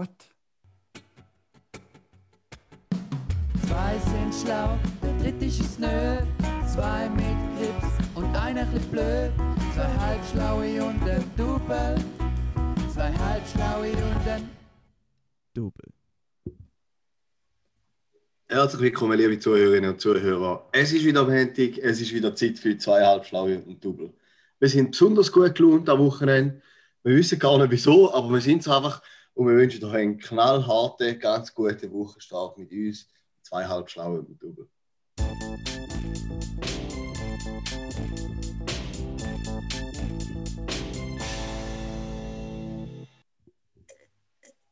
What? Zwei sind schlau, der dritte ist es nö. Zwei mit Grips und einer bisschen blöd. Zwei halbschlaue und ein Double. Zwei halbschlaue und ein Double. Herzlich willkommen, liebe Zuhörerinnen und Zuhörer. Es ist wieder Montag, es ist wieder Zeit für zwei Halbschlaue und Double. Wir sind besonders gut gelaunt am Wochenende. Wir wissen gar nicht wieso, aber wir sind es einfach und wir wünschen euch einen knallharten, ganz guten Wochenstart mit uns. Zwei Halbschlaue und Double.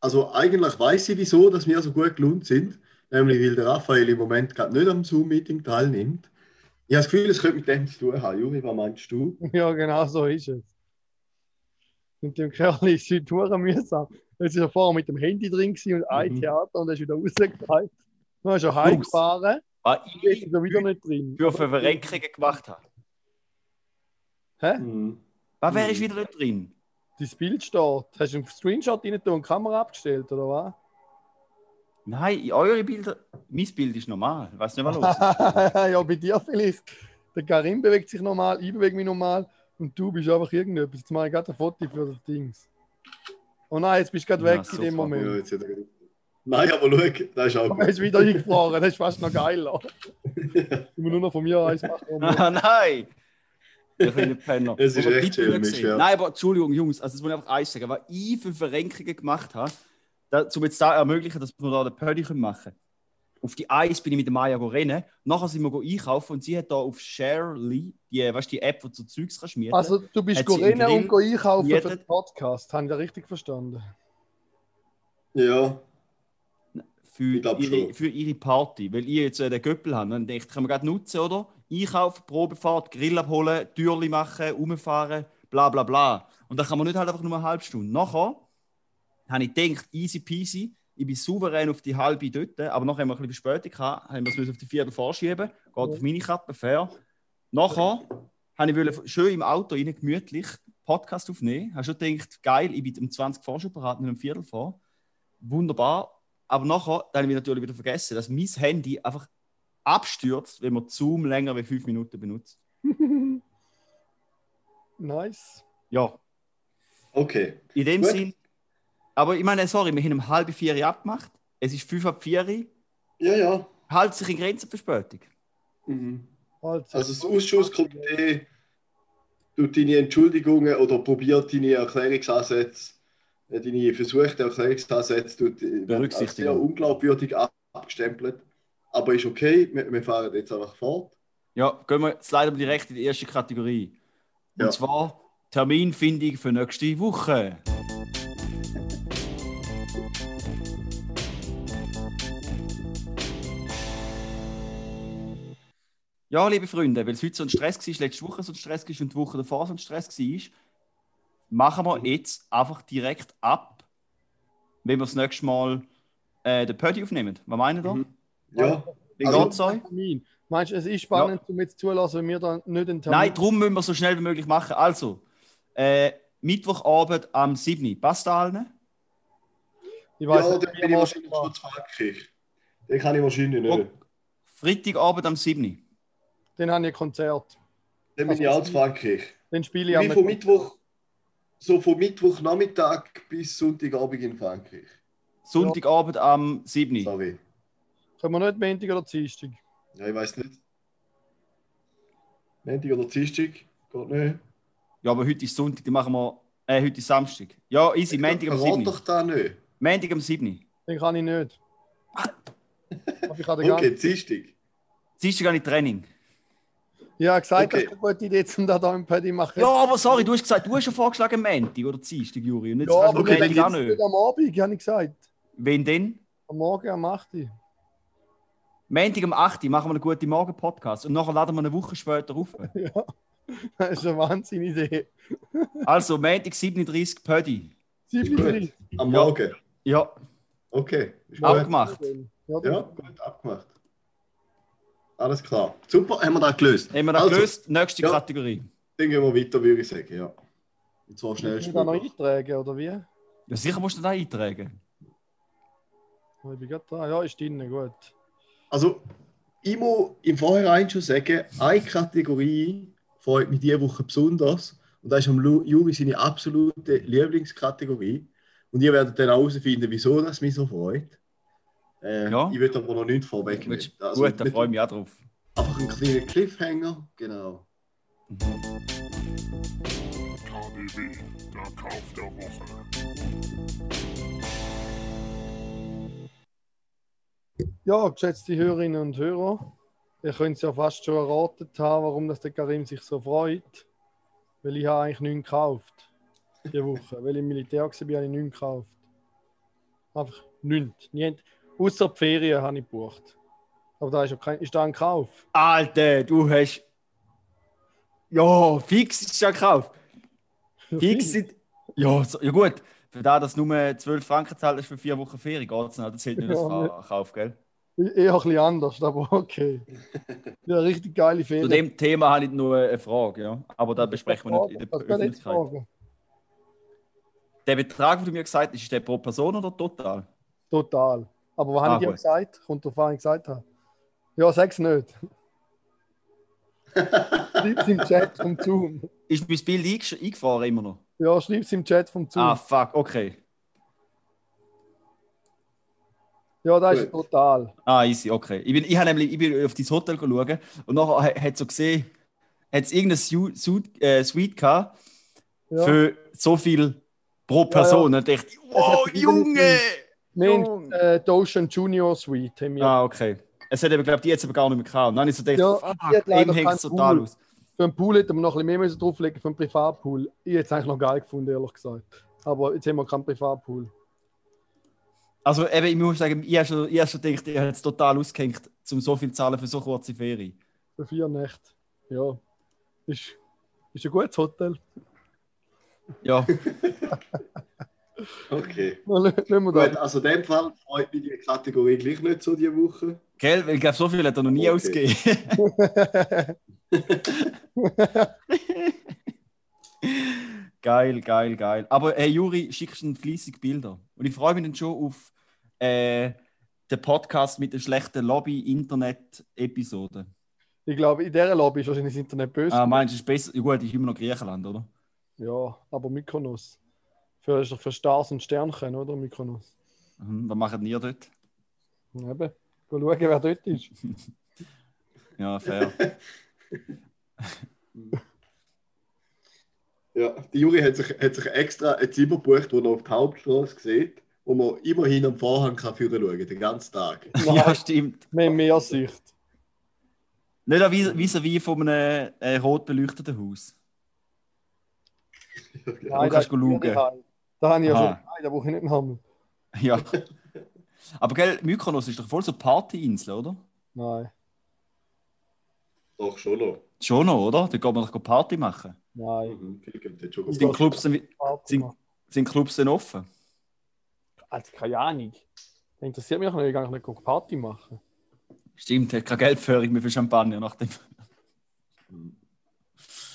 Also eigentlich weiß ich, wieso dass wir so gut gelaunt sind. Nämlich weil der Raphael im Moment gerade nicht am Zoom-Meeting teilnimmt. Ich habe das Gefühl, es könnte mit dem zu tun haben. Juri, was meinst du? Ja, genau so ist es. Und dem Kerl ist es heute mühsam. Jetzt ist er vorher mit dem Handy drin und ein Mhm. Theater und er ist wieder rausgefallen. Dann ist er heimgefahren. Jetzt ich ist er wieder nicht drin. für Verrenkungen gemacht habe. Hä? Mhm. Was wäre ich wieder nicht drin? Dein Bild steht. Hast du einen Screenshot rein tun und die Kamera abgestellt, oder was? Nein, in eure Bilder. Mein Bild ist normal. Ich weiß nicht, was los ist. ja, bei dir vielleicht. Der Karim bewegt sich normal, ich bewege mich normal und du bist einfach irgendetwas. Jetzt mache ich gerade ein Foto für das Dings. Oh nein, jetzt bist du gerade Ja, weg in super. dem Ja, Moment. er... Nein, aber schau, das ist auch Aber er gut. ist wieder eingefahren, das ist fast noch geiler. Ich muss nur noch von mir eins machen. Ah, nein! Der kleine Penner. Es ist Aber echt gesehen. ja. Nein, aber Entschuldigung, Jungs, also das muss ich einfach eins sagen. Was ich für Verrenkungen gemacht habe, da, um jetzt da ermöglichen, dass wir da den Pödi machen können. Auf die Eis bin ich mit der Maya go rennen. Nachher sind wir go einkaufen und sie hat da auf Sharely, die, weißt, du, die App, wo du so Zeugs kannst mieten. Also, du bist rennen und go einkaufen für gemietet? den Podcast. Habe ich das richtig verstanden? Ja, für, Ich glaub ihre, schon. für ihre Party. Weil ich jetzt äh, den Göppel habe. Dann denke ich, kann man gerade nutzen, oder? Einkaufen, Probefahrt, Grill abholen, Türli machen, rumfahren, bla bla bla. Und dann kann man nicht halt einfach nur eine halbe Stunde. Nachher habe ich gedacht, easy peasy, ich bin souverän auf die halbe dort, aber nachher haben wir ein bisschen Verspätung gehabt, haben wir es müssen auf die Viertel vorschieben, geht auf meine Kappe, fair. Nachher habe ich wollte schön im Auto rein, gemütlich Podcast aufnehmen. Habe schon gedacht, geil, ich bin um 20 vor schon bereit, nicht um Viertel vor. Wunderbar. Aber nachher dann habe ich natürlich wieder vergessen, dass mein Handy einfach abstürzt, wenn man Zoom länger als fünf Minuten benutzt. Nice. Ja, okay. in dem Gut. Sinn. Aber ich meine, sorry, wir haben um halb vier abgemacht. Es ist fünf ab vier. Ja, ja. Halt sich in Grenzen Verspätung. Mhm. Also, Also das Ausschusskomitee tut deine Entschuldigungen oder probiert deine Erklärungsansätze, äh, deine versuchten Erklärungsansätze tut, äh, sehr unglaubwürdig ab- abgestempelt. Aber ist okay, wir, wir fahren jetzt einfach fort. Ja, gehen wir jetzt leider direkt in die erste Kategorie. Und Ja. zwar Terminfindung für nächste Woche. Ja, liebe Freunde, weil es heute so ein Stress war, letzte Woche so ein Stress war und die Woche davor so ein Stress war, machen wir jetzt einfach direkt ab, wenn wir das nächste Mal äh, den Pödi aufnehmen. Was meinen ihr? Mhm. Ja, Wie Also- geht's euch? Meinst du, es ist spannend, um jetzt zulassen, wenn wir dann nicht einen Termin Nein, darum müssen wir so schnell wie möglich machen. Also, äh, Mittwochabend am 7. Passt da allen? Ich ja weiß dann nicht, bin wie ich wahrscheinlich schon zu. Den kann ich wahrscheinlich nicht. Freitagabend am 7. Dann habe ich ein Konzert. Dann bin ich auch zu Frankreich. Dann spiele ich Wie am von Mittwoch, so von Mittwochnachmittag bis Sonntagabend in Frankreich. Sonntagabend am 7. Sorry. Können wir nicht Montag oder Dienstag? Ja, ich weiß nicht. Montag oder Dienstag? Geht nicht. Ja, aber heute ist Sonntag, dann machen wir. Äh, heute ist Samstag. Ja, easy, Montag am Verrat 7. doch da nicht. Montag am 7. Den kann ich nicht. Aber ich habe den Okay, Dienstag. Dienstag gar nicht Training. Ja, gesagt, Okay. das ist eine gute Idee, um da, da im Paddy machen. Ja, aber sorry, du hast gesagt, du hast schon vorgeschlagen Montag oder Dienstag, Juri. Und jetzt Ja, aber okay, wenn Montag auch nicht. am Abend, habe ich gesagt. Wen denn? Am Morgen am 8. Uhr. Montag am 8. machen wir einen guten Morgen-Podcast und nachher laden wir eine Woche später auf. Ja, das ist eine Wahnsinnidee. Also, Montag 37 Pödi. 37. Am. Morgen. Ja, Okay. Ist. Abgemacht. Ja, Ja, gut, abgemacht. Alles klar. Super, haben wir das gelöst. haben wir das Also, gelöst. Nächste ja. Kategorie. Dann gehen wir weiter, würde ich sagen. Ja. Und zwar Muss schnell ich da noch eintragen, oder wie? Ja, sicher musst du das eintragen. Ich bin gerade da. Ja, ist drin, gut. Also, ich muss im Vorhinein schon sagen, eine Kategorie freut mich diese Woche besonders. Und das ist am Juri seine absolute Lieblingskategorie. Und ihr werdet dann herausfinden, wieso das mich so freut. Äh, Ja. Ich will aber noch nichts vorwegnehmen. Willst- Also, Gut, da freue ich mich auch drauf. Einfach einen kleinen Cliffhanger, genau. KDW, der Kauf der Woche. Ja, geschätzte Hörerinnen und Hörer, ihr könnt es ja fast schon erratet haben, warum das der Karim sich so freut. Weil ich habe eigentlich nichts gekauft. Die Woche. Weil ich im Militär war, habe ich nichts gekauft. Einfach nichts. Nicht. Außer die Ferien habe ich gebucht. Aber da ist, ja kein, ist da ein Kauf. Alter, du hast. Ja, fix ist ja gekauft. Fix sind. Ja, so, ja gut. Für da, dass du nur 12 Franken zahlst für vier Wochen Ferien, geht es noch. Das zählt nicht als Ja, Fa- Kauf, gell? Eher ein bisschen anders, aber okay. Ja, richtig geile Zu Ferien. dem Thema habe ich nur eine Frage, ja. Aber da besprechen wir nicht in der Öffentlichkeit. Der Betrag, den du mir gesagt hast, ist der pro Person oder total? Total. Aber was Ah, habe ich gut. gesagt? Kommt drauf an, ich gesagt habe. Ja, sag's nicht. schreib's im Chat vom Zoom. Ist mein Bild eingefahren immer noch? Ja, schreib's im Chat vom Zoom. Ah, fuck, okay. ja, das ist gut. total. Ah, easy, okay. Ich bin, ich habe nämlich ich bin auf dein Hotel schauen und nachher ha- hat so gesehen, hat es irgendeine Su Su äh, Suite gehabt Ja. für so viel pro Person. Und ich dachte, wow, Junge! Junge. äh, die Ocean Junior Suite. Haben wir. Ah, okay. Es hat aber, glaube die jetzt aber gar nicht mehr gehabt. Dann habe ich so gedacht, Ja, fuck, eben hängt es total aus. Für einen Pool hätten wir noch ein bisschen mehr drauflegen, für einen Privatpool. Ich hätte es eigentlich noch geil gefunden, ehrlich gesagt. Aber jetzt haben wir keinen Privatpool. Also eben, ich muss sagen, ich habe schon, ich habe schon gedacht, ich habe jetzt total ausgehängt, um so viel zu zahlen für so kurze Ferien. Für vier Nächte. Ja. Ist, ist ein gutes Hotel. Ja, Okay. Gut, also in dem Fall freut mich die Kategorie gleich nicht so diese Woche. gell? Weil ich glaube, so viel hat er noch nie Okay. ausgegeben. Geil, geil, geil. Aber hey, Juri, schickst du fleissig Bilder. Und ich freue mich dann schon auf äh, den Podcast mit der schlechten Lobby-Internet-Episode. ich glaube, in dieser Lobby ist wahrscheinlich das Internet böse. Ah, meinst du, es ist besser? Ja, gut, ist immer noch Griechenland, oder? Ja, aber Mykonos. Für, ist doch für Stars und Sternchen, oder? Mykonos. Mhm, was machen ihr dort? Eben. Geh schauen, wer dort ist. Ja, fair. Ja, die Juri hat sich, hat sich extra ein Zimmer gebucht, wo er auf die Hauptstraße sieht, wo man immerhin am Vorhang kann führen schauen, den ganzen Tag. ja, stimmt. Haben mehr Sicht. Nicht auch vis- vis-à-vis von einem äh, rot beleuchteten Haus. Kannst das du ist schauen. Da habe ich ja Aha. schon. Nein, da brauche ich nicht einen Hammer. Ja. Aber gell, Mykonos ist doch voll so Partyinsel, oder? Nein, Doch, schon noch. Schon noch, oder? Da geht man doch Party machen. nein. Mhm, viel gibt es schon. Sind Clubs, denn- Party sind, machen. sind Clubs denn offen? Also, keine Ahnung. Das interessiert mich auch nicht. Ich kann nicht Party machen. Stimmt, hat keine Geldführung mehr für Champagner nach dem.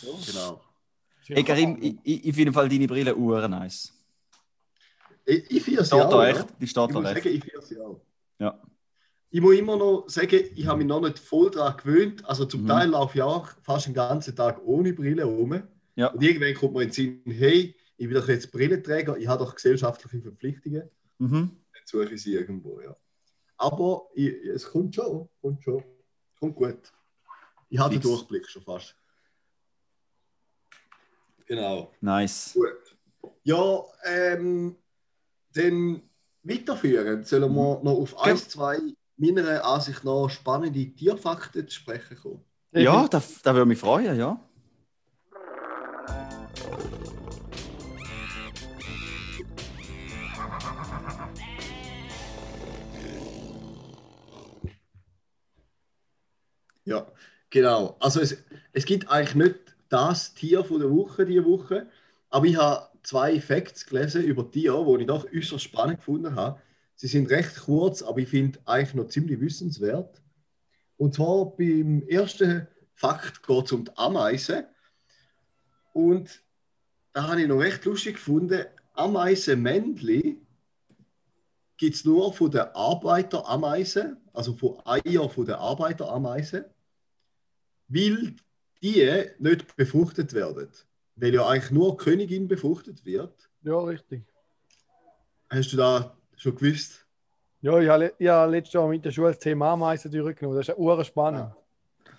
Genau. Hey Karim, ich, ich, ich finde deine Brille uhren nice. Ich, ich feiere sie auch. echt? Die steht Ich da muss sagen, ich feiere sie auch. Ja. Ich muss immer noch sagen, ich habe mich noch nicht voll daran gewöhnt. Also zum Mhm. Teil laufe ich auch fast den ganzen Tag ohne Brille rum. Ja. Und irgendwann kommt mir in den Sinn, hey, ich bin doch jetzt Brillenträger, ich habe doch gesellschaftliche Verpflichtungen. Mhm. Dann suche ich sie irgendwo, ja. Aber ich, es kommt schon, kommt schon. Kommt gut. Ich habe den. Durchblick schon fast. Genau. Nice. Gut. Ja, ähm, dann weiterführen. Sollen wir noch auf ein, zwei meiner Ansicht nach spannende Tierfakten zu sprechen kommen? Ja, da, da würde mich freuen, ja. Ja, genau. Also es, es gibt eigentlich nicht das Tier von der Woche diese Woche, aber ich habe zwei Facts gelesen über Tiere, die ich doch äußerst spannend gefunden habe. Sie sind recht kurz, aber ich finde eigentlich noch ziemlich wissenswert. Und zwar beim ersten Fakt geht es um die Ameisen. Und da habe ich noch recht lustig gefunden, Ameisenmännchen gibt es nur von den Arbeiterameisen, also von Eier von den Arbeiterameisen, weil die nicht befruchtet werden. Weil ja eigentlich nur Königin befruchtet wird. Ja, richtig. Hast du da schon gewusst? Ja, ich habe, ich habe letztes Jahr mit der Schule das Thema Ameisen durchgenommen. Das ist ja spannend.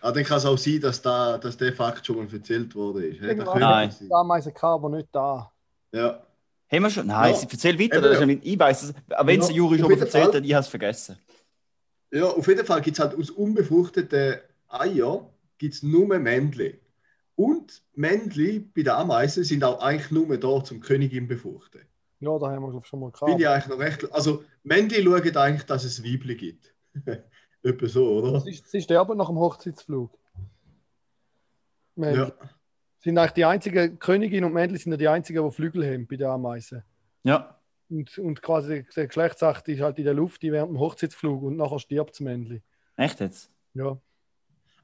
Ah, dann kann es auch sein, dass, da, dass der Fakt schon mal erzählt wurde. Ist. Nein. Die Ameisen gehabt, aber nicht da. Ja. Haben wir schon? Nein, Ja. sie erzähl weiter. Eben, Das ist ja. ja nicht, ich weiß es. Aber wenn es Ja, Juri schon mal erzählt Fall. hat, ich habe es vergessen. ja, auf jeden Fall gibt es halt aus unbefruchteten Eiern gibt's nur Männchen. Und Männchen bei den Ameisen sind auch eigentlich nur da zum Königin befruchten. Ja, da haben wir glaub ich, schon mal Finde ich gehabt. eigentlich noch recht. Also, Männchen schauen eigentlich, dass es Weibchen gibt. Etwa so, oder? Sie, sie sterben nach dem Hochzeitsflug. Männchen. Ja. Sind eigentlich die einzigen, Königin und Männchen sind ja die einzigen, die Flügel haben bei den Ameisen. Ja. Und, und quasi der Geschlechtsakt ist halt in der Luft während dem Hochzeitsflug und nachher stirbt das Männchen. Echt jetzt? Ja,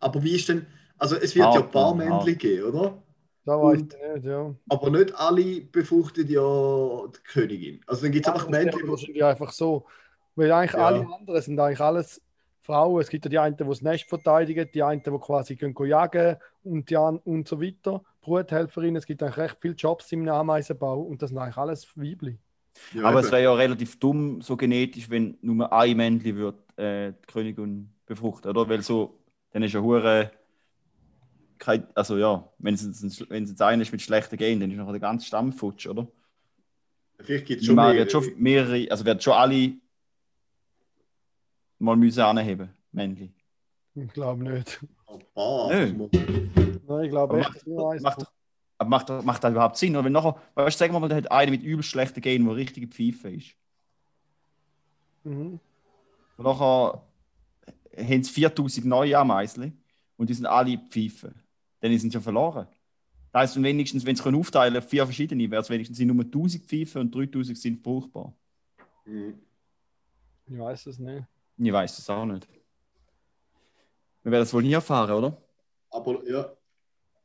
Aber wie ist denn. Also, es wird ja Hart, ein paar Mann, hart. Männchen geben, oder? da weiß Und- ich nicht, ja. Aber nicht alle befruchten ja die Königin. Also, dann gibt es einfach Ja, das Männchen, ist die. wahrscheinlich einfach so. Weil eigentlich Ja. alle anderen sind eigentlich alles Frauen. Es gibt ja die einen, die das Nest verteidigen, die einen, die quasi gehen go jagen und, die an, und so weiter. Bruthelferinnen, es gibt eigentlich recht viele Jobs im Ameisenbau und das sind eigentlich alles Weibli. Ja, Aber eben. es wäre ja relativ dumm, so genetisch, wenn nur ein Männchen wird, äh, die Königin befruchten, oder? Weil so, dann ist ja hure. Kein- Also ja, wenn es, jetzt- wenn es jetzt einer ist mit schlechten Genen, dann ist noch der ganze Stamm futsch, oder? Vielleicht gibt es Schon schon mal, mehr. wird schon mehrere, also werden schon alle mal müssen anheben, Männchen. Ich glaube nicht. Paar. Nö. Nein, ich glaube echt, macht, macht, macht, macht das überhaupt Sinn? Oder wenn nachher, weißt du, sagen wir mal, der hat einen mit übelst schlechten Genen, der richtige Pfeife ist. Mhm. Und nachher haben sie 4000 neue Ameisen und die sind alle Pfeifen. Dann sind sie schon verloren. Das heisst, wenn wenigstens, wenn sie können aufteilen auf vier verschiedene, wäre es wenigstens sind nur 1000 Pfeifen und 3000 sind brauchbar. Mhm. Ich weiß es nicht. Ich weiß das auch nicht. Wir werden das wohl nie erfahren, oder? Aber ja,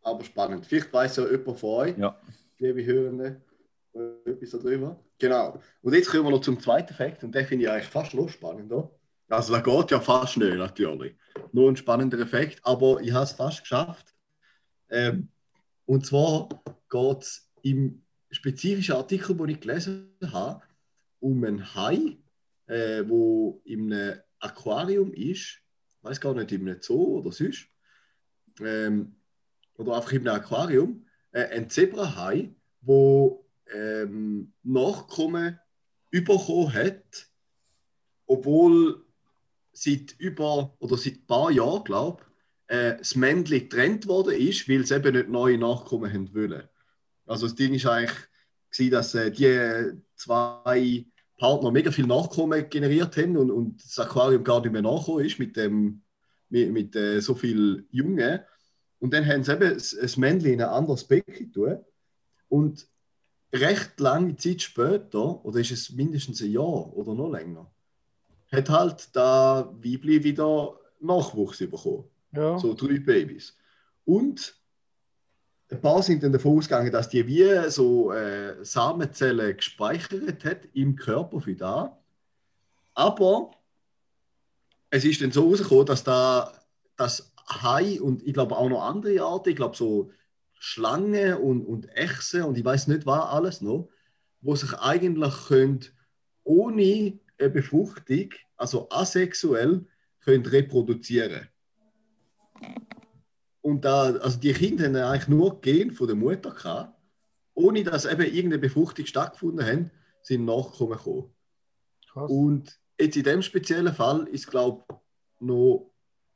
aber spannend. Vielleicht weiß ja jemand von euch, Ja. liebe Hörende, etwas darüber. Genau. Und jetzt kommen wir noch zum zweiten Fakt und den finde ich eigentlich fast noch spannender. Also, da geht ja fast schnell, natürlich. Nur ein spannender Effekt, aber ich habe es fast geschafft. Ähm, und zwar geht es im spezifischen Artikel, den ich gelesen habe, um einen Hai, äh, in einem Aquarium ist. Ich weiß gar nicht, in einem Zoo oder sonst. Ähm, oder einfach in einem Aquarium. Äh, ein Zebrahai, wo ähm, Nachkommen bekommen hat, obwohl seit über oder seit ein paar Jahren, glaube ich, äh, das Männchen getrennt worden ist, weil es eben nicht neue Nachkommen haben wollen. Also das Ding ist eigentlich, dass äh, die zwei Partner mega viel Nachkommen generiert haben und, und das Aquarium gar nicht mehr nachgekommen ist mit, dem, mit, mit äh, so viel Jungen. Und dann haben sie eben das, Männchen in ein anderes Becken tun. Und recht lange Zeit später, oder ist es mindestens ein Jahr oder noch länger, hat halt da Weibli wieder Nachwuchs bekommen. Ja. So drei Babys. Und ein paar sind dann davon ausgegangen, dass die wie so äh, Samenzellen gespeichert hat im Körper für da. Aber es ist dann so rausgekommen, dass da das Hai und ich glaube auch noch andere Arten, ich glaube so Schlangen und, und Echsen und ich weiß nicht was alles noch, wo sich eigentlich können, ohne eine Befruchtung, also asexuell, können reproduzieren. Und da, also die Kinder haben eigentlich nur Gen von der Mutter gehabt, ohne dass eben irgendeine Befruchtung stattgefunden hat, sind Nachkommen gekommen. Krass. Und jetzt in dem speziellen Fall ist, glaube ich, noch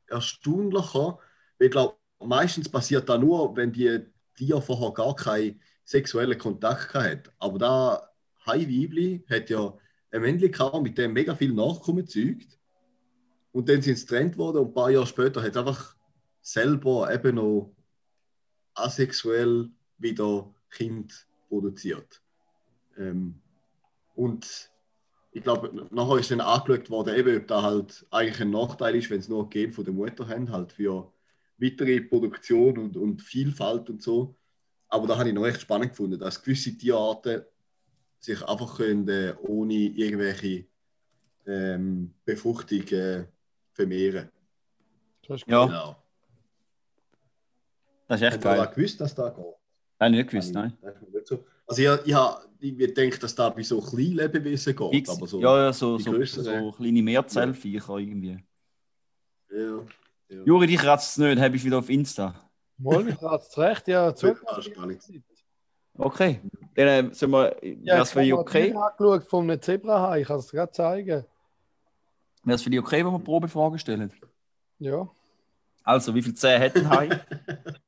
erstaunlicher, weil ich glaube, meistens passiert das nur, wenn die Tiere vorher gar keinen sexuellen Kontakt hatten. Aber da Hai-Weibli hat ja ein Männchen gehabt, mit dem mega viel Nachkommen gezeugt. Und dann sind sie getrennt worden und ein paar Jahre später hat es einfach selber eben noch asexuell wieder Kind produziert. Ähm, und ich glaube, nachher ist dann angeschaut worden, eben, ob da halt eigentlich ein Nachteil ist, wenn es nur ein Gen von der Mutter haben, halt für weitere Produktion und, und Vielfalt und so. Aber da habe ich noch echt spannend gefunden, dass gewisse Tierarten sich einfach können, äh, ohne irgendwelche ähm, Befruchtung äh, vermehren. Das ist Ja. Genau. Das ist echt da geil. gewusst, dass das geht? Nein, nicht gewusst, nein. Das ist mir nicht so. Also ich, ich ich gedacht, dass das bei so kleinen Lebewesen geht. Fix. Aber so, ja, ja, so, so, so kleine Mehrzellviecher irgendwie. ja, ja. Juri, dich kratzt es nicht, habe ich wieder auf Insta. Mal, ich habe es recht, ja. Okay. Dann äh, sollen wir, Ja, wäre es für dich okay? Ich habe angeschaut von einem Zebrahai, ich kann es dir gerade zeigen. Wäre es für dich okay, wenn wir Probefragen stellen? Ja, Also, wie viele Zähne hat ein Hai?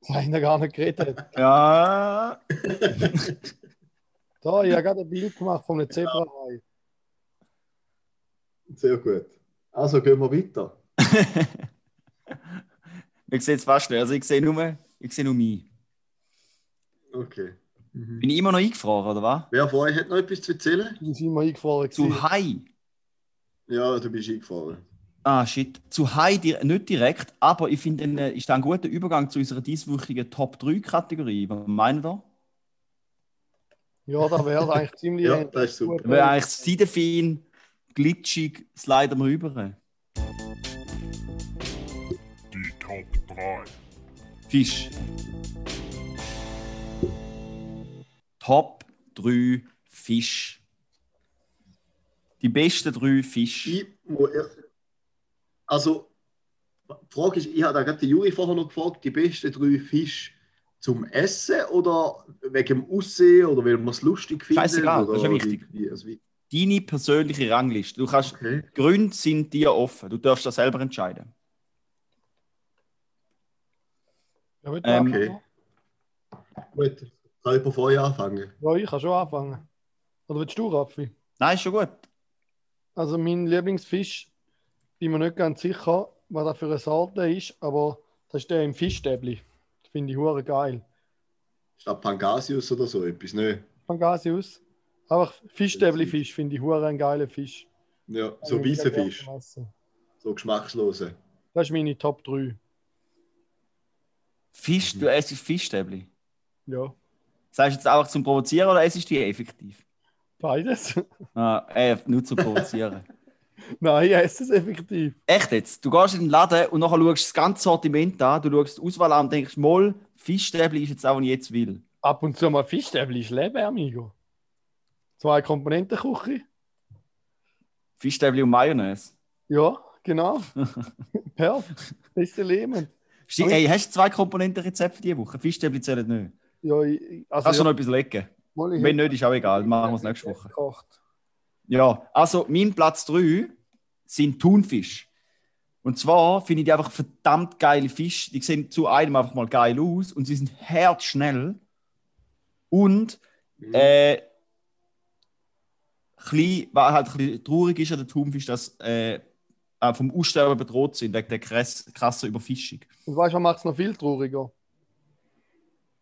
das habe ich noch gar nicht geredet. ja. Da, ich habe gerade ein Bild gemacht von einem Zebrahai. Sehr gut. Also gehen wir weiter. Ich sehe es fast nicht. Also, ich sehe nur, ich sehe nur mich. Okay. Bin ich immer noch eingefroren, oder was? Wer von euch hat noch etwas zu erzählen? Die sind mal eingefroren. Zu Hai. Ja, du bist eingefahren. Ah, shit. Zu Hai di nicht direkt, aber ich finde, äh, ist da ein guter Übergang zu unserer dieswöchigen Top 3-Kategorie. Was meinen wir? Ja, da wäre eigentlich ziemlich. Ja, das ist super. gut. Weil eigentlich seidefein, glitschig, sliden wir rüber. Die Top 3. Fisch. Top 3 Fisch. Die besten drei Fische. Ich, also, die Frage ist, ich habe da gerade den Juri vorher noch gefragt, die besten drei Fische zum Essen oder wegen dem Aussehen oder weil man es lustig findet? Scheißegal, oder das ist ja wichtig. Wie, also wie, Deine persönliche Rangliste. Du kannst, okay. die Gründe sind dir offen. Du darfst das selber entscheiden. Ja, Ähm, anfangen? Gut. Kann ich vorher anfangen? ja, ich kann schon anfangen. Oder willst du, Raffi? Nein, ist schon gut. Also, mein Lieblingsfisch, bin mir nicht ganz sicher, was das für eine Sorte ist, aber das ist der im Fischstäbli. Das finde ich hure geil. Ist das Pangasius oder so etwas? Ne? Pangasius. Einfach Fischstäbli-Fisch finde ich hure ein geiler Fisch. Ja, so Habe ich weiße sehr Fisch. So geschmackslose. Das ist meine Top 3. Fisch, du essst Fischstäbli. Ja, Sagst du jetzt einfach zum Provozieren oder essst du die effektiv? beides. Ah, äh, nur zum Provozieren. Nein, ich esse es effektiv. Echt jetzt? Du gehst in den Laden und nachher schaust das ganze Sortiment an, du schaust die Auswahl an und denkst, mal, Fischstäbli ist jetzt auch, was ich jetzt will. Ab und zu mal Fischstäbli ist Leben, amigo. Zwei Komponenten Küche. Fischstäbli und Mayonnaise. Ja, genau. Perfekt. Beste Leben. Sti Aber- hey, hast du zwei Komponenten Rezept für diese Woche? Fischstäbli zählen nicht. Ja, ich, also Kannst du ja, noch etwas ich Wenn nicht, ist auch egal. Machen wir es nächste Woche. gekocht. Ja, also mein Platz 3 sind Thunfisch. Und zwar finde ich die einfach verdammt geile Fische. Die sehen zu einem einfach mal geil aus und sie sind herzschnell. Und Mhm. äh, klein, was halt ein bisschen traurig ist an der Thunfisch, dass äh, vom Aussterben bedroht sind wegen der krass, krassen Überfischung. Und weißt du, was macht es noch viel trauriger?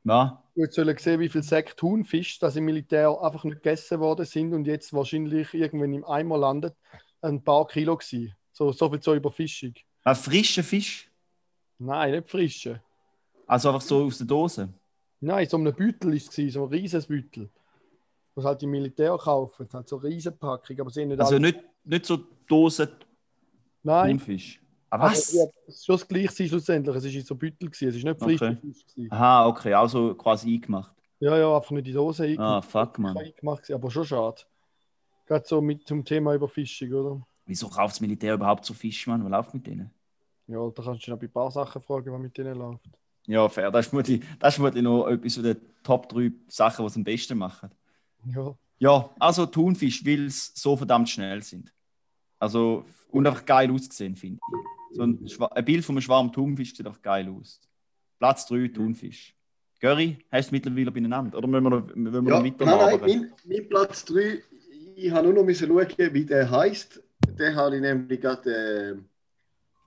Ja, Hättest sollen sehen, wie viel Säcke Thunfisch, das im Militär einfach nicht gegessen worden sind und jetzt wahrscheinlich irgendwann im Eimer landet, ein paar Kilo gewesen. So, so viel zur Überfischung. ein frischer Fisch. Nein, nicht frische. Also einfach so aus der Dose. Nein, so ein Beutel war es, so ein riesiges Beutel. Was halt die Militär kaufen. Halt so eine riesen Packung, aber sie nicht Also nicht, nicht so Dosen Nein, Thunfisch. Ah, was? Aber, ja, es ist schon das Gleiche schlussendlich. Es war in so Beutel, gewesen. es ist nicht frischer Okay. Aha, okay, also quasi eingemacht. Ja, ja, einfach nicht in die Dose Ah, eingemacht. fuck, man. eingemacht aber schon schade. Gerade so mit zum Thema Überfischung, oder? Wieso kauft das Militär überhaupt so Fisch, Mann? Was läuft mit denen? Ja, da kannst du noch ein paar Sachen fragen, was mit denen läuft. Ja, fair. Das ist vermutlich, das ist vermutlich noch etwas von den Top 3 Sachen, die sie am besten machen. Ja, Ja, also Thunfisch, weil sie so verdammt schnell sind. Also, und einfach geil ausgesehen, finde ich. So ein, ein Bild von einem Schwarm Thunfisch sieht einfach geil aus. Platz 3, Thunfisch. Göri, hast du mittlerweile beieinander? Oder müssen wir noch, müssen wir Ja, noch nein, weiter nein, labern? mein, mein Platz 3, ich habe nur noch schauen, wie der heißt. Den habe ich nämlich gerade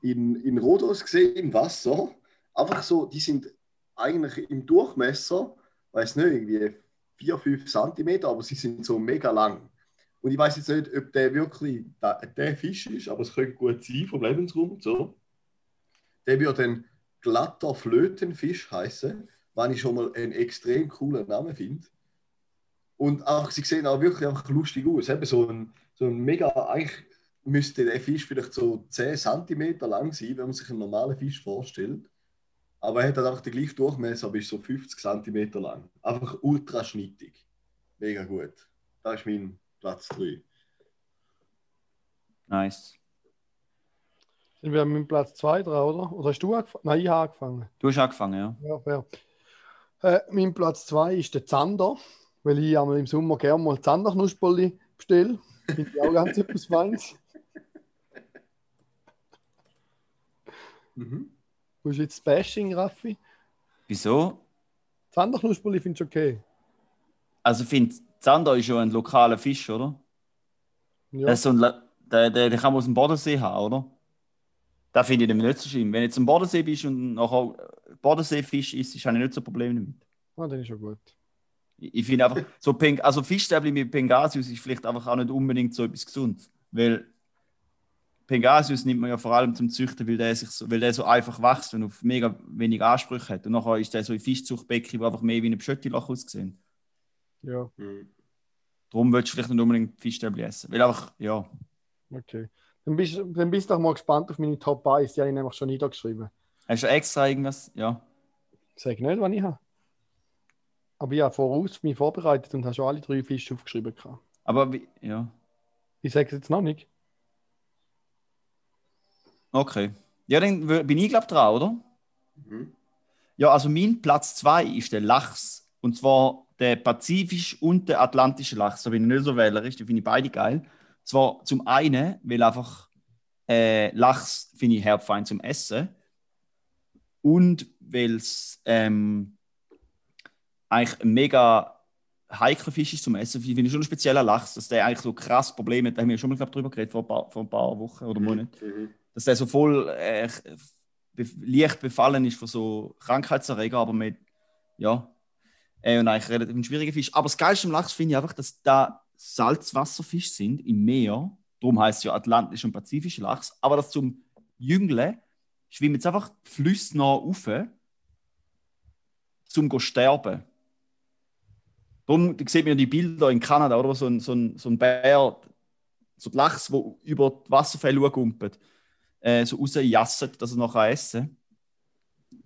äh, in, in Rhodos gesehen, im Wasser. Einfach so, die sind eigentlich im Durchmesser, weiß nicht, irgendwie 4, 5 cm, aber sie sind so mega lang. Und ich weiß jetzt nicht, ob der wirklich der, der Fisch ist, aber es könnte gut sein vom Lebensraum so. Der wird dann glatter Flötenfisch heißen, was ich schon mal einen extrem coolen Namen finde. Und auch, sie sehen auch wirklich einfach lustig aus. Eben so ein, so ein mega, eigentlich müsste der Fisch vielleicht so 10 cm lang sein, wenn man sich einen normalen Fisch vorstellt. Aber er hat halt einfach den gleichen Durchmesser, aber ist so 50 cm lang. Einfach ultra schnittig. Mega gut. Das ist mein Platz 3. Nice. Sind wir mit dem Platz 2 dran, oder? Oder hast du angefangen? Nein, ich habe angefangen. Du hast angefangen, ja. Ja, fair. Äh, mein Platz 2 ist der Zander, weil ich einmal im Sommer gerne mal Zanderknusperli bestelle. Finde ich auch ganz etwas Feins. Mhm. Wo ist jetzt Bashing, Raffi? Wieso? Zanderknusperli findest du okay? Also ich finde, Zander ist ja ein lokaler Fisch, oder? Ja. Das ist so ein, der, der, den kann man aus dem Bodensee haben, oder? Da finde ich nämlich nicht so schlimm. Wenn du jetzt am Bodensee bist und nachher Bodenseefisch isst, habe ich nicht so ein Problem damit. Ah, dann ist schon gut. Ich, ich finde einfach, so Peng, also Fischstäbli mit Pengasius ist vielleicht einfach auch nicht unbedingt so etwas gesund. Weil Pengasius nimmt man ja vor allem zum Züchten, weil der, sich so, weil der so einfach wächst und auf mega wenig Ansprüche hat. Und nachher ist der so in Fischzuchtbecken, die einfach mehr wie ein Pschöttiloch aussehen. Ja, Mhm. Darum willst du vielleicht nicht unbedingt Fischstäbli essen. Weil einfach, ja. okay. Dann bist, dann bist du doch mal gespannt auf meine Top 1. Die habe ich nämlich schon niedergeschrieben. Hast du extra irgendwas? Ja. Sag nicht, was ich habe. Aber ich habe voraus mich vorbereitet und habe schon alle drei Fische aufgeschrieben. gehabt. Aber wie, ja. Ich sage es jetzt noch nicht. Okay. Ja, dann bin ich, glaube dran, oder? Mhm. Ja, also mein Platz 2 ist der Lachs. Und zwar der pazifische und der atlantische Lachs. Da bin ich nicht so wählerisch, die finde ich beide geil. Zwar zum einen, weil einfach äh, Lachs finde ich herbfein zum Essen. Und weil es ähm, eigentlich ein mega heikler Fisch ist zum Essen. Ich finde schon ein spezieller Lachs, dass der eigentlich so krass Probleme hat. Da haben wir schon mal glaub, drüber geredet vor ein paar, vor ein paar Wochen oder Monaten Mhm. dass der so voll äh, be leicht befallen ist von so Krankheitserreger, aber mit, ja, äh, und eigentlich relativ ein schwieriger Fisch. Aber das Geilste am Lachs finde ich einfach, dass da Salzwasserfisch sind im Meer. Darum heißt es ja Atlantisch und Pazifischer Lachs. Aber dass zum Jüngle schwimmen jetzt einfach Flüsse nach rauf, zum go sterben. Darum da sieht man ja die Bilder in Kanada, oder? So ein, so ein, so ein Bär, so ein Lachs, der über die Wasserfälle gumpelt äh, so rausjassen, dass er nachher essen kann.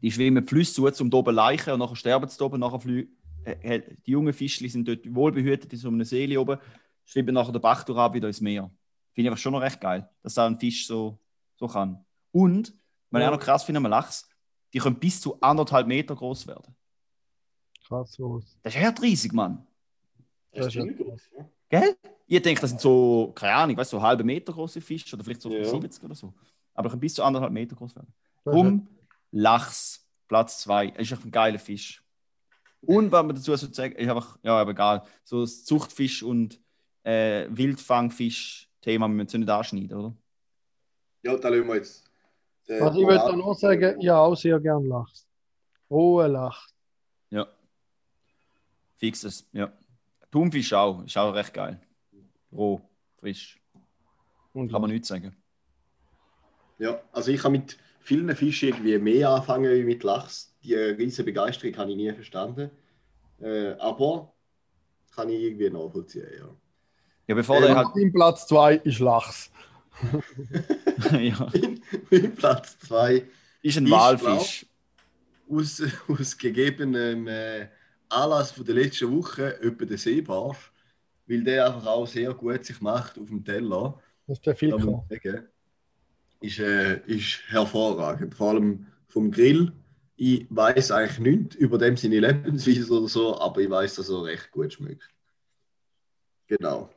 Die schwimmen Flüsse zu, um oben Leichen und nachher sterben sie oben. Nachher äh, die jungen Fischli sind dort wohlbehütet in so einem See oben, schwimmen nachher den Bach durch ab wieder ins Meer. Finde ich einfach schon noch recht geil, dass da ein Fisch so, so kann. Und, was ich Ja. auch noch krass finde am Lachs, die können bis zu anderthalb Meter groß werden. Krass so. Das ist echt riesig, Mann. Das ist ziemlich gut. ja. Gell? Ich denke, das sind so, keine Ahnung, weißt du, so halbe Meter große Fische oder vielleicht so Ja. 70 oder so. Aber können bis zu anderthalb Meter groß werden. Das Drum Lachs, Platz 2. Ist einfach ein geiler Fisch. Und was man dazu so sagen, ist einfach, ja, aber egal, so das Zuchtfisch und äh, Wildfangfisch-Thema müssen wir nicht anschneiden, oder? Ja, da lassen wir jetzt. den Also ich würde Moral- nur sagen, ja, auch sehr gern Lachs. Rohe Lachs. Ja. Fixes, ja. Thunfisch auch, ist auch recht geil. Roh, frisch, Und kann man nichts sagen. Ja, also ich kann mit vielen Fischen irgendwie mehr anfangen wie mit Lachs. Die riesige Begeisterung habe ich nie verstanden. Äh, aber kann ich irgendwie nachvollziehen, ja. Ja, bevor Ähm, der halt. Mein Platz 2 ist Lachs. ja, Mein Platz 2 ist ein Walfisch. aus, aus gegebenem äh, Anlass von der letzten Woche etwa der Seebarsch, weil der einfach auch sehr gut sich macht auf dem Teller. Das ist der sagen, ist, äh, ist hervorragend. Vor allem vom Grill. Ich weiß eigentlich nichts über dem seine Lebensweise oder so, aber ich weiß, dass er recht gut schmeckt. Genau.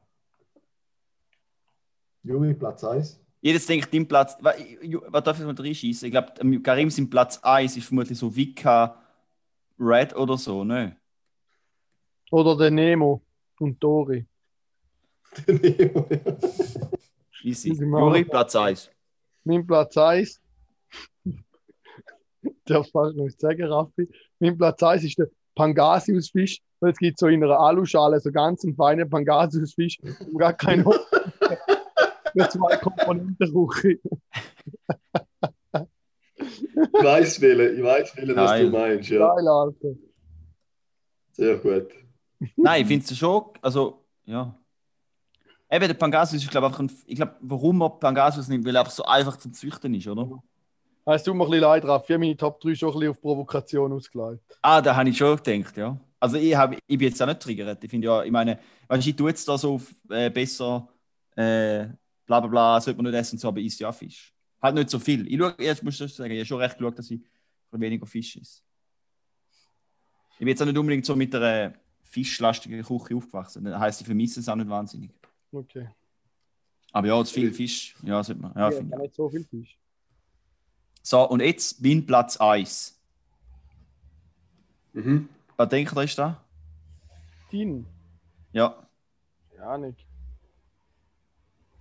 Juri, Platz 1. Jedes denkt, dein Platz. Was darf ich mal reinschießen? Ich glaube, Karim sein Platz 1 ist vermutlich so Vika Red oder so, ne? Oder der Nemo und Dori. Muss ich mal Juri. Platz 1. Mein Platz 1. Darf fast noch nicht sagen, Raffi. Mein Platz 1 ist der Pangasiusfisch. Es gibt so in einer Aluschale so ganz einen feinen Pangasiusfisch. Und gar keinen Hof. Für zwei Komponenten Küche. Ich weiß, welche, ich weiß, das Geil. du meinst. Ja. Geil, Alter. Sehr gut. Nein, findest du schon? Also, ja. Eben, der Pangasius ist, glaube ich, einfach ein, ich glaube, warum man Pangasius nimmt, weil er einfach so einfach zum Züchten ist, oder? Es tut mir ein bisschen leid, Raffi. Ich habe meine Top 3 schon ein bisschen auf Provokation ausgelegt. Ah, da habe ich schon gedacht, ja. Also ich, hab, ich bin jetzt auch nicht triggert. Ich finde ja, ich meine, weißt, du, ich tue jetzt da so auf, äh, besser, äh, bla bla bla, sollte man nicht essen, und so, aber ich esse ja Fisch. Halt nicht so viel. Ich schaue, jetzt muss ich sagen, ich habe schon recht geschaut, dass ich weniger Fisch esse. Ich bin jetzt auch nicht unbedingt so mit einer fischlastigen Küche aufgewachsen. Das heisst, ich vermisse es auch nicht wahnsinnig. Okay. Aber ja, zu viel Fisch, ja, sollte man. Ja, Ja, ich. nicht so viel Fisch. So, und jetzt mein Platz 1. Mhm. Was denkt ihr, ist da? Dein? Ja. Ja, nicht.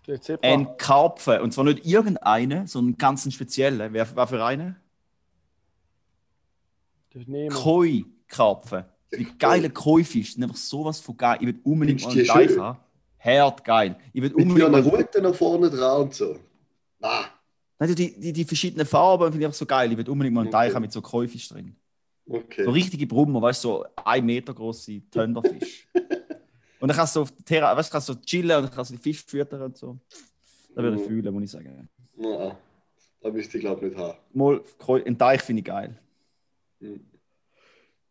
Der Zebra. Ein Karpfen. Und zwar nicht irgendeine, sondern ganz einen speziellen. Wer war für eine? Koi-Karpfen. Die geile Koi-Fisch. sind einfach sowas von geil. Ich will unbedingt mal Teich haben. Herd geil. Ich will Mit unbedingt einer mal... Route nach vorne dran und so. Ah, Nein, die, die, die verschiedenen Farben finde ich einfach so geil. Ich will unbedingt mal einen Teich Okay. haben mit so Koi-Fisch drin. okay. So richtige Brummer, weißt du, so ein Meter große Thunderfisch. und dann kannst du auf Terra, weißt du, kannst du so chillen und dann kannst du die Fisch füttern und so. Das würde ich Mhm. fühlen, muss ich sagen. Nein, das müsste ich glaube nicht haben. Mal, einen Teich finde ich geil.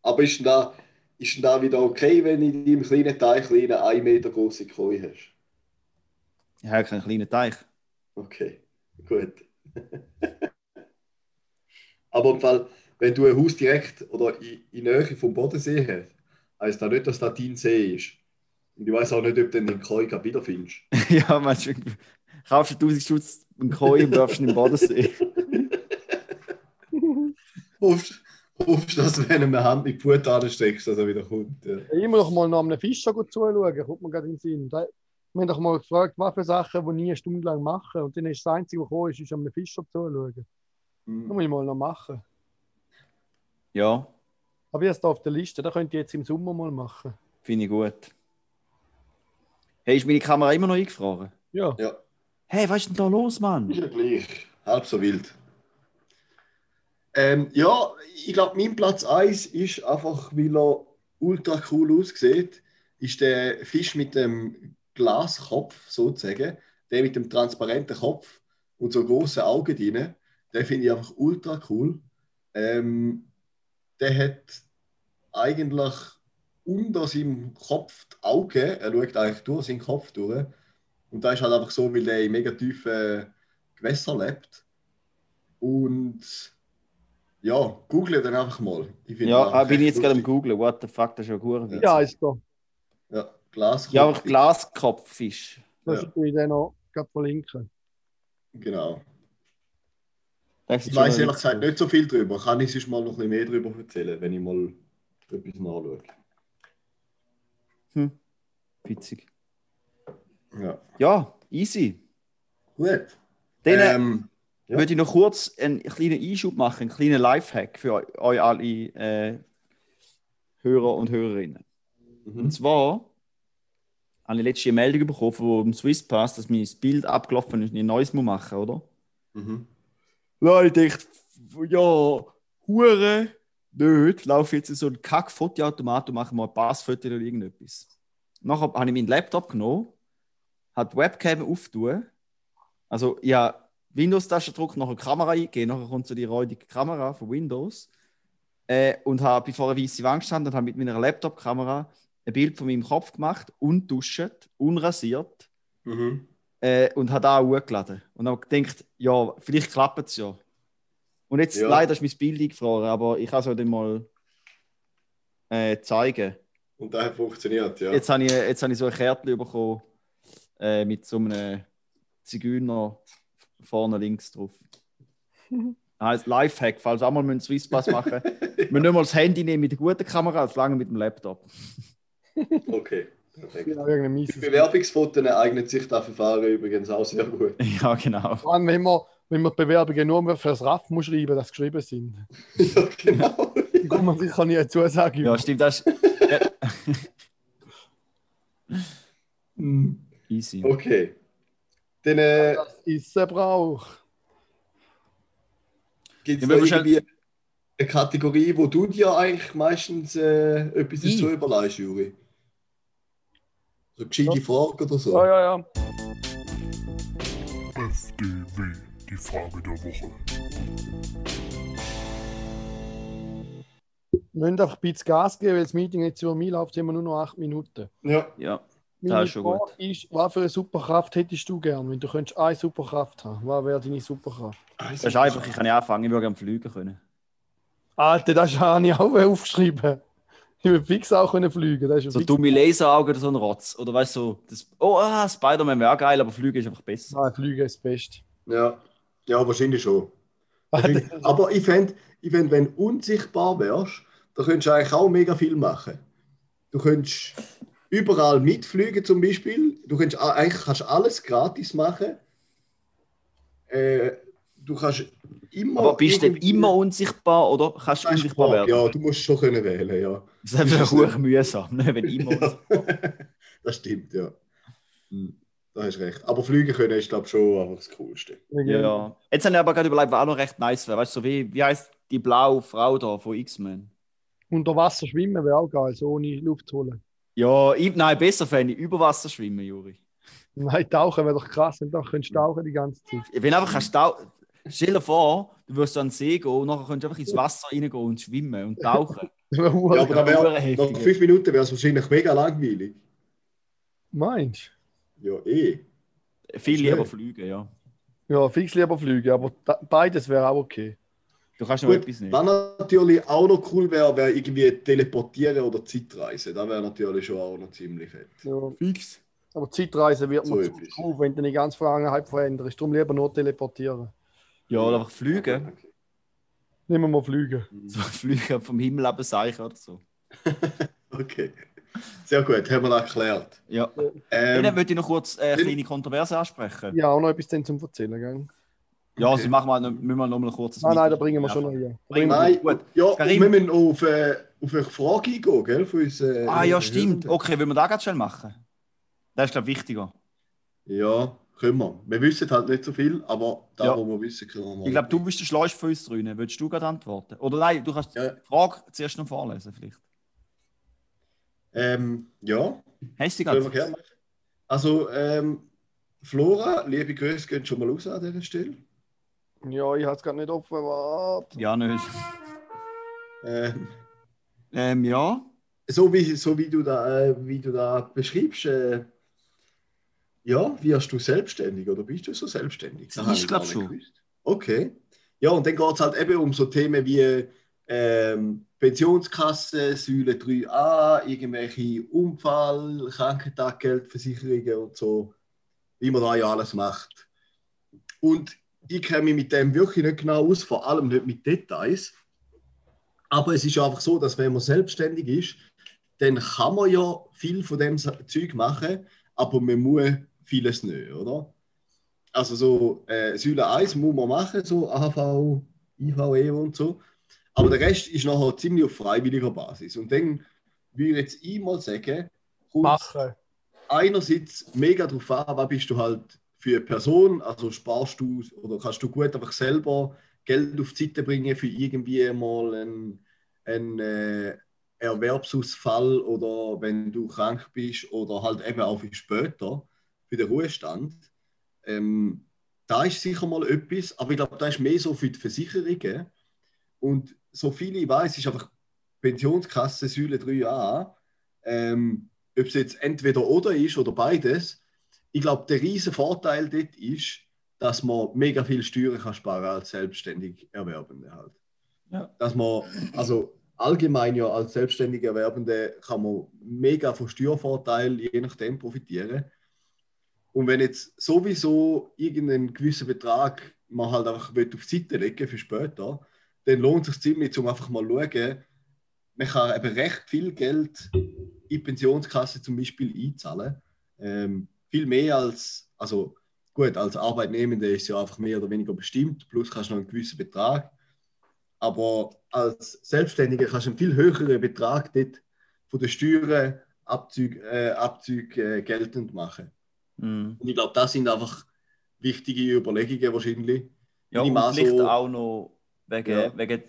Aber ist denn, da, ist denn da wieder okay, wenn in deinem kleinen Teich eine 1 Meter große Koi hast? Ich habe keinen kleinen Teich. Okay, gut. Aber im Fall, wenn du ein Haus direkt oder in, in Nähe vom Bodensee hast, heisst das nicht, dass das dein See ist. Und ich weiß auch nicht, ob du den Koi wiederfindest. ja, meinst du, kaufst du 1000 Schutz einen Koi und darfst ihn im Bodensee. Hoffst, hoffst dass du, wenn du eine Hand in die Pute ansteckst, dass er wieder kommt. Ja. Ja, Immer noch mal nach einem Fischer zuschauen, kommt mir gerade in den Sinn. Da- Wir haben doch mal gefragt, was für Sachen, die nie eine Stunde lang machen. Und dann ist das Einzige, was gekommen ist, ist einem Fischer zuschauen. Das muss ich mal noch machen. Ja, Aber ich habe es da auf der Liste, da könnt ihr jetzt im Sommer mal machen. finde ich gut. Hey, ist meine Kamera immer noch eingefroren? Ja, ja, Hey, was ist denn da los, Mann? ist ja gleich. Halb so wild. Ähm, ja, ich glaube, mein Platz 1 ist einfach, weil er ultra cool aussieht, ist der Fisch mit dem Glaskopf sozusagen, der mit dem transparenten Kopf und so großen Augen drin. Den finde ich einfach ultra cool. Ähm, der hat eigentlich unter seinem Kopf die Augen, er schaut eigentlich durch seinen Kopf durch. Und das ist halt einfach so, weil der in mega tiefen Gewässern lebt. Und ja, google den einfach mal. Ja, ah, bin ich jetzt gerade am googlen. What the fuck, das ist ja gut. Ja. ja ist da. Ja, Glaskopf. Ja, aber Glaskopffisch. Das Ja. ja. ich dann noch gerade verlinken. Genau. Das ist Ich weiß ehrlich gesagt nicht so viel drüber. Kann ich sonst mal noch ein bisschen mehr drüber erzählen, wenn ich mal etwas nachschaue. Hm. Witzig. Ja. Ja, easy. Gut. Dann äh, Ähm, ja. würde ich noch kurz einen kleinen Einschub machen, einen kleinen Lifehack für eu- euch alle äh, Hörer und Hörerinnen. Und mhm. zwar habe ich letzte eine Meldung bekommen vom Swisspass, dass mein Bild abgelaufen ist und ich ein neues muss machen oder? Mhm. Ja, ich dachte, ja, Hure, nicht, laufe jetzt in so einen Kack-Fotoautomat und mache mal ein Passfoto oder irgendetwas. Nachher habe ich meinen Laptop genommen, habe die Webcam auftun, also ja, Windows-Taste drücken, nachher Kamera eingeben, nachher kommt so die räudige Kamera von Windows äh, und habe bevor eine weiße Wand stand und habe mit meiner Laptop-Kamera ein Bild von meinem Kopf gemacht, unduscht, unrasiert Mhm. äh, und hat auch hochgeladen. Und dann gedacht, ja, vielleicht klappt es ja. Und jetzt Ja. leider ist mein Bild eingefroren, aber ich kann es euch mal äh, zeigen. Und das hat funktioniert, ja. Jetzt habe ich, jetzt habe ich so ein Kärtchen bekommen äh, mit so einem Zigeuner vorne links drauf. Heißt Lifehack, falls auch mal einen Swisspass machen müssen. Wir nicht mal das Handy nehmen mit der guten Kamera, als lange mit dem Laptop. Okay, perfekt. Ja, Für. Bewerbungsfotos eignet sich das Verfahren übrigens auch sehr gut. ja, genau. Vor allem, wenn man, wenn man Bewerbungen nur für das RAF muss schreiben, das geschrieben sind. ja, genau. Dann kann man sicher nie eine Zusage Ja, stimmt, das ist easy. Okay. Dann äh, Das ist ein Brauch. gibt Ja, es schnell- irgendwie eine Kategorie, wo du dir eigentlich meistens äh, etwas Ich? dazu überlegst, Juri? So eine gescheite Frage oder so. Ja, ja, ja. FDW, die Frage der Woche. Wir müssen einfach ein bisschen Gas geben, weil das Meeting jetzt über mich läuft, haben wir nur noch acht Minuten. Ja. Ja, Meine ist schon Frage gut. ist, was für eine Superkraft hättest du gern, wenn du könntest eine Superkraft haben? Was wäre deine Superkraft? das ist einfach, ich kann ja anfangen, ich würde gerne fliegen können. Alter, das habe ich auch aufgeschrieben. Ich würde fix auch können fliegen. Das ist So dumme Laseraugen oder so ein Rotz. Oder weißt du, so, das, oh, ah, Spider-Man wäre auch geil, aber Fliegen ist einfach besser. Ah, Fliegen ist das Beste. Ja. ja, wahrscheinlich schon. Alter, Aber ich fände, ich fänd, wenn du unsichtbar wärst, dann könntest du eigentlich auch mega viel machen. Du könntest überall mitfliegen zum Beispiel. Du könntest eigentlich kannst alles gratis machen. Äh, du kannst immer. Aber bist du immer unsichtbar oder kannst du unsichtbar werden? Ja, du musst schon können wählen, ja. Das ist einfach hoch mühsam, ne? wenn immer Ja. das stimmt, ja. Hm, Da hast du recht. Aber fliegen können ist, glaube ich, schon einfach das Coolste. Ja. Jetzt habe ich aber gerade überlegt, was auch noch recht nice wäre. Weißt du, so wie, wie heißt die blaue Frau da von X-Men? Unter Wasser schwimmen wäre auch geil, so ohne Luft zu holen. Ja, ich, nein, besser fände ich über Wasser schwimmen, Juri. Nein, tauchen wäre doch krass, wenn du könntest tauchen die ganze Zeit. Wenn einfach kannst tau- Stell dir vor, du wirst an den See gehen und nachher kannst du einfach ins Wasser reingehen und schwimmen und tauchen. Ja, aber dann geil. wär, nach fünf Minuten wäre es wahrscheinlich mega langweilig. Meinst Ja, eh. Viel lieber fliegen, ja. du? Ja, fix lieber fliegen, aber da, beides wäre auch okay. Du kannst noch Gut, etwas nehmen. was natürlich auch noch cool wäre, wäre irgendwie teleportieren oder Zeitreisen. Das wäre natürlich schon auch noch ziemlich fett. Ja. Fix. Aber Zeitreise wird So man zu wenn du die ganze Vergangenheit veränderst. Darum lieber nur teleportieren. Ja, oder einfach fliegen. Nehmen wir mal fliegen. So fliegen vom Himmel abseichen oder so. Okay. Sehr gut, haben wir das erklärt. Ja. Ähm, Dann würde ich noch kurz äh, eine dann- kleine Kontroverse ansprechen. Ja, auch noch etwas zum Erzählen. Gell? Ja, Okay. sie machen wir, müssen wir noch mal ein kurzes Nein, nein, da bringen wir schon noch hier. Bringen Nein, Gut. ja, Karim. wir müssen auf, äh, auf eine Frage eingehen, gell? Von uns, äh, Ah ja, äh, stimmt. Okay, wollen wir das ganz schnell machen? Das ist, glaube ich, wichtiger. Ja, können wir. Wir wissen halt nicht so viel, aber da, Ja. wo wir wissen, können wir mal. Ich glaube, du bist der Schleusch von uns drinnen. Würdest du gerade antworten? Oder nein, du kannst Ja. die Frage zuerst noch vorlesen, vielleicht. Ähm, ja, Hast du die können wir gerade? gerne machen. Also, ähm, Flora, liebe Grüße, gehen schon mal raus an dieser Stelle. Ja, ich habe es gerade nicht offen. Warte. Ja, nicht. Ähm, Ähm, ja. so, wie, so wie, du da, äh, wie du da beschreibst, äh, ja, wirst du selbstständig oder bist du so selbstständig? Das ich schon. nicht gewusst. Okay. Ja, und dann geht es halt eben um so Themen wie ähm, Pensionskasse, Säule 3a, irgendwelche Unfall, Krankentaggeldversicherungen und so, wie man da ja alles macht. Und ich kenne mich mit dem wirklich nicht genau aus, vor allem nicht mit Details. Aber es ist ja einfach so, dass wenn man selbstständig ist, dann kann man ja viel von dem Zeug machen, aber man muss vieles nicht, oder? Also so äh, Säule 1 muss man machen, so AHV, IVE und so. Aber der Rest ist nachher ziemlich auf freiwilliger Basis. Und dann würde ich jetzt ich mal sagen, kommt einerseits mega darauf an, was bist du halt für eine Person, also sparst du oder kannst du gut einfach selber Geld auf die Seite bringen für irgendwie mal einen, einen äh, Erwerbsausfall oder wenn du krank bist oder halt eben auch für später, für den Ruhestand. Ähm, da ist sicher mal etwas, aber ich glaube, da ist mehr so für die Versicherungen. Und so viel ich weiß, ist einfach Pensionskasse Säule 3a. Ähm, ob es jetzt entweder oder ist oder beides, ich glaube, der riesen Vorteil dort ist, dass man mega viel Steuern kann sparen als selbstständig Erwerbende halt. Ja. Dass man, also allgemein ja als selbstständig Erwerbende kann man mega von Steuervorteilen je nachdem profitieren. Und wenn jetzt sowieso irgendeinen gewissen Betrag man halt einfach will auf die Seite legen für später, dann lohnt es sich ziemlich, um einfach mal zu schauen, man kann eben recht viel Geld in die Pensionskasse zum Beispiel einzahlen. Ähm, viel mehr als, also gut, als Arbeitnehmende ist ja einfach mehr oder weniger bestimmt, plus kannst du noch einen gewissen Betrag. Aber als Selbstständiger kannst du einen viel höheren Betrag dort von den Steuern Abzüge, äh, Abzüge äh, geltend machen. Mhm. Und ich glaube, das sind einfach wichtige Überlegungen wahrscheinlich. Ja, und vielleicht so- auch noch wegen, Ja. wegen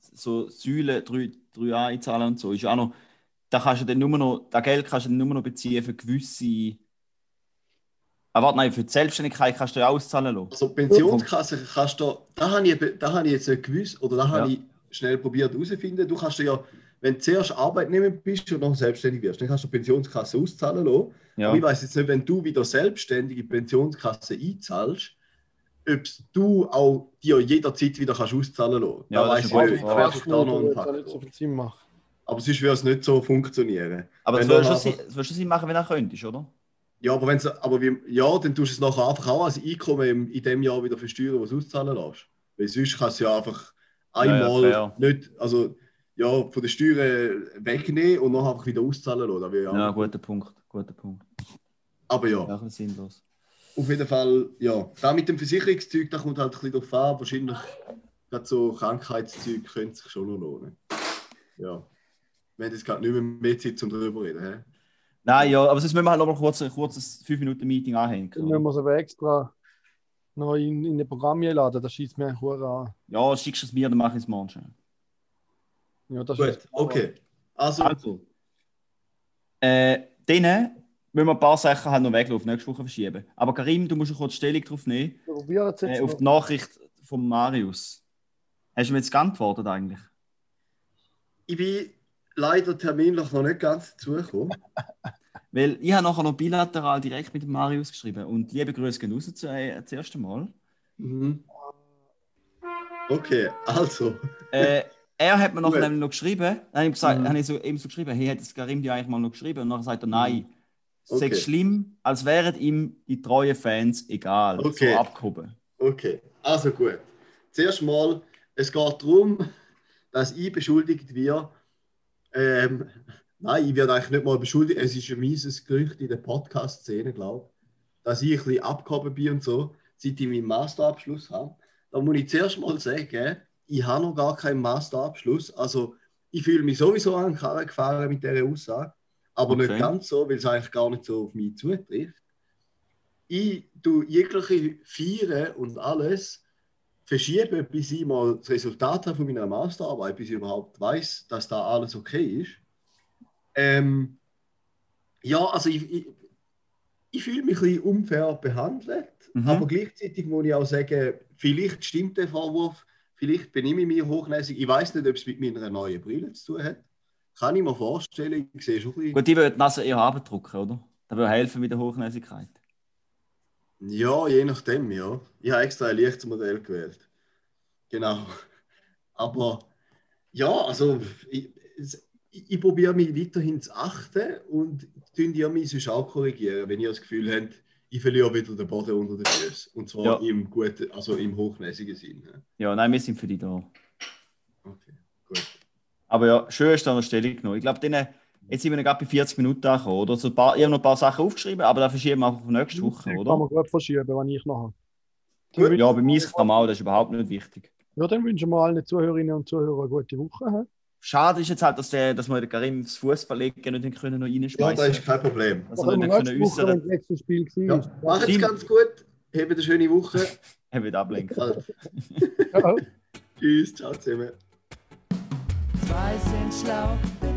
so Säulen 3, 3a einzahlen und so. Ist auch noch, da kannst du dann nur noch, das Geld kannst du dann nur noch beziehen für gewisse. Ah, warte, nein, für die Selbstständigkeit kannst du ja auszahlen lassen. Also Pensionskasse kannst du, da habe ich, da habe ich jetzt gewusst, oder da habe Ja. ich schnell probiert herauszufinden. Du kannst ja, wenn du zuerst Arbeitnehmer bist und dann selbstständig wirst, dann kannst du die Pensionskasse auszahlen lassen. Ja. Aber ich weiß jetzt nicht, wenn du wieder selbstständig in die Pensionskasse einzahlst, ob du auch dir jederzeit wieder kannst auszahlen kannst. Ja, da das weiß ist ich nicht. Da Frage. wäre doch da noch ein nicht so viel Sinn machen. Aber sonst würde es nicht so funktionieren. Aber Wenn es würde dann schon, einfach- Sinn- es Sinn machen, wenn du könntest, oder? Ja, aber, wenn's, aber wie, ja, dann tust du es nachher einfach auch als Einkommen im, in dem Jahr wieder versteuern, was du auszahlen lässt. Weil sonst kannst du ja einfach Ja, ja, einmal fair. nicht, also ja, von den Steuern wegnehmen und nachher einfach wieder auszahlen lassen. Das ja. Ja, guter Punkt. Guter Punkt. Aber ja, ein bisschen sinnlos. auf jeden Fall, ja. Da mit dem Versicherungszeug, da kommt halt ein bisschen drauf an. Wahrscheinlich gerade so Krankheitszeug könnte sich schon noch lohnen. Ja. Wir haben jetzt gerade nicht mehr mehr Zeit, um darüber zu reden. He? Nein, ja, aber sonst müssen wir halt noch mal kurz ein kurzes 5-Minuten-Meeting anhängen. Dann müssen wir es aber extra noch in, in ein Programm einladen, das schießt mir an. Ja, schickst du es mir, dann mache ich es morgen schon. Ja, das Gut, ist okay. Also, Also, äh, dann müssen wir ein paar Sachen halt noch weglaufen, nächste Woche verschieben. Aber Karim, du musst noch kurz Stellung drauf nehmen, jetzt äh, auf die Nachricht von Marius. Hast du mir jetzt geantwortet eigentlich? ich bin leider terminlich noch nicht ganz dazugekommen. Weil ich habe nachher noch bilateral direkt mit dem Marius geschrieben und liebe Grüße gehen raus zu, äh, das erste Mal. Mhm. Okay, also. Äh, er hat mir Gut. nämlich noch geschrieben, dann habe ich, gesagt, Mhm. habe ich so, eben so geschrieben, hey, hat das Karim dir eigentlich mal noch geschrieben? Und nachher sagt er, nein. Es Okay. ist schlimm, als wären ihm die treuen Fans egal. Okay. So abgehoben. Okay, also gut. Zuerst mal, es geht darum, dass ich beschuldigt werde. Ähm, nein, ich werde eigentlich nicht mal beschuldigt. Es ist ein mieses Gerücht in der Podcast-Szene, glaube ich, dass ich ein bisschen abgehoben bin und so, seit ich meinen Masterabschluss habe. Da muss ich zuerst mal sagen, ich habe noch gar keinen Masterabschluss. Also, ich fühle mich sowieso an den Karren gefahren mit dieser Aussage, aber Okay. nicht ganz so, weil es eigentlich gar nicht so auf mich zutrifft. Ich tue jegliche Feiern und alles verschieben, bis ich mal das Resultat habe von meiner Masterarbeit, bis ich überhaupt weiß, dass da alles okay ist. Ähm, ja, also ich, ich, ich fühle mich ein bisschen unfair behandelt, Mhm. aber gleichzeitig muss ich auch sagen, vielleicht stimmt der Vorwurf, vielleicht benehme ich mich hochnäsig. Ich weiß nicht, ob es mit meiner neuen Brille zu tun hat. Kann ich mir vorstellen, ich sehe schon ein bisschen. Gut, die würden also eher abdrucken, oder? Das würde helfen mit der Hochnäsigkeit. Ja, je nachdem, ja. Ich habe extra ein leichtes Modell gewählt. Genau. Aber ja, also ich, ich, probiere mich weiterhin zu achten und tun ihr mich sonst auch korrigieren, wenn ihr das Gefühl habt, ich verliere wieder den Boden unter den Füßen. Und zwar Ja. im guten, also im hochnäsigen Sinn. ja. Nein, wir sind für dich da. Okay, gut. Aber ja, schön ist da noch Stellung genommen. Ich glaube, denen- jetzt sind wir gerade bei 40 Minuten angekommen, oder? So ein paar, ich habe noch ein paar Sachen aufgeschrieben, aber da verschieben wir einfach auf nächste Woche, Kann oder? man gut verschieben, wenn ich noch habe. Ja, bei mir ist es normal, das ist überhaupt nicht wichtig. Ja, dann wünschen wir allen Zuhörerinnen und Zuhörern eine gute Woche. Schade ist jetzt halt, dass, der, dass wir den Karim das Fußballlegen nicht können noch Ja, reinschmeißen das ist kein Problem. Also Machen nicht wir können äußern, das Spiel Ja, macht es ganz gut. Habt eine schöne Woche. er wird ablenken. Also, Ja. tschüss, ciao zusammen. Zwei sind schlau,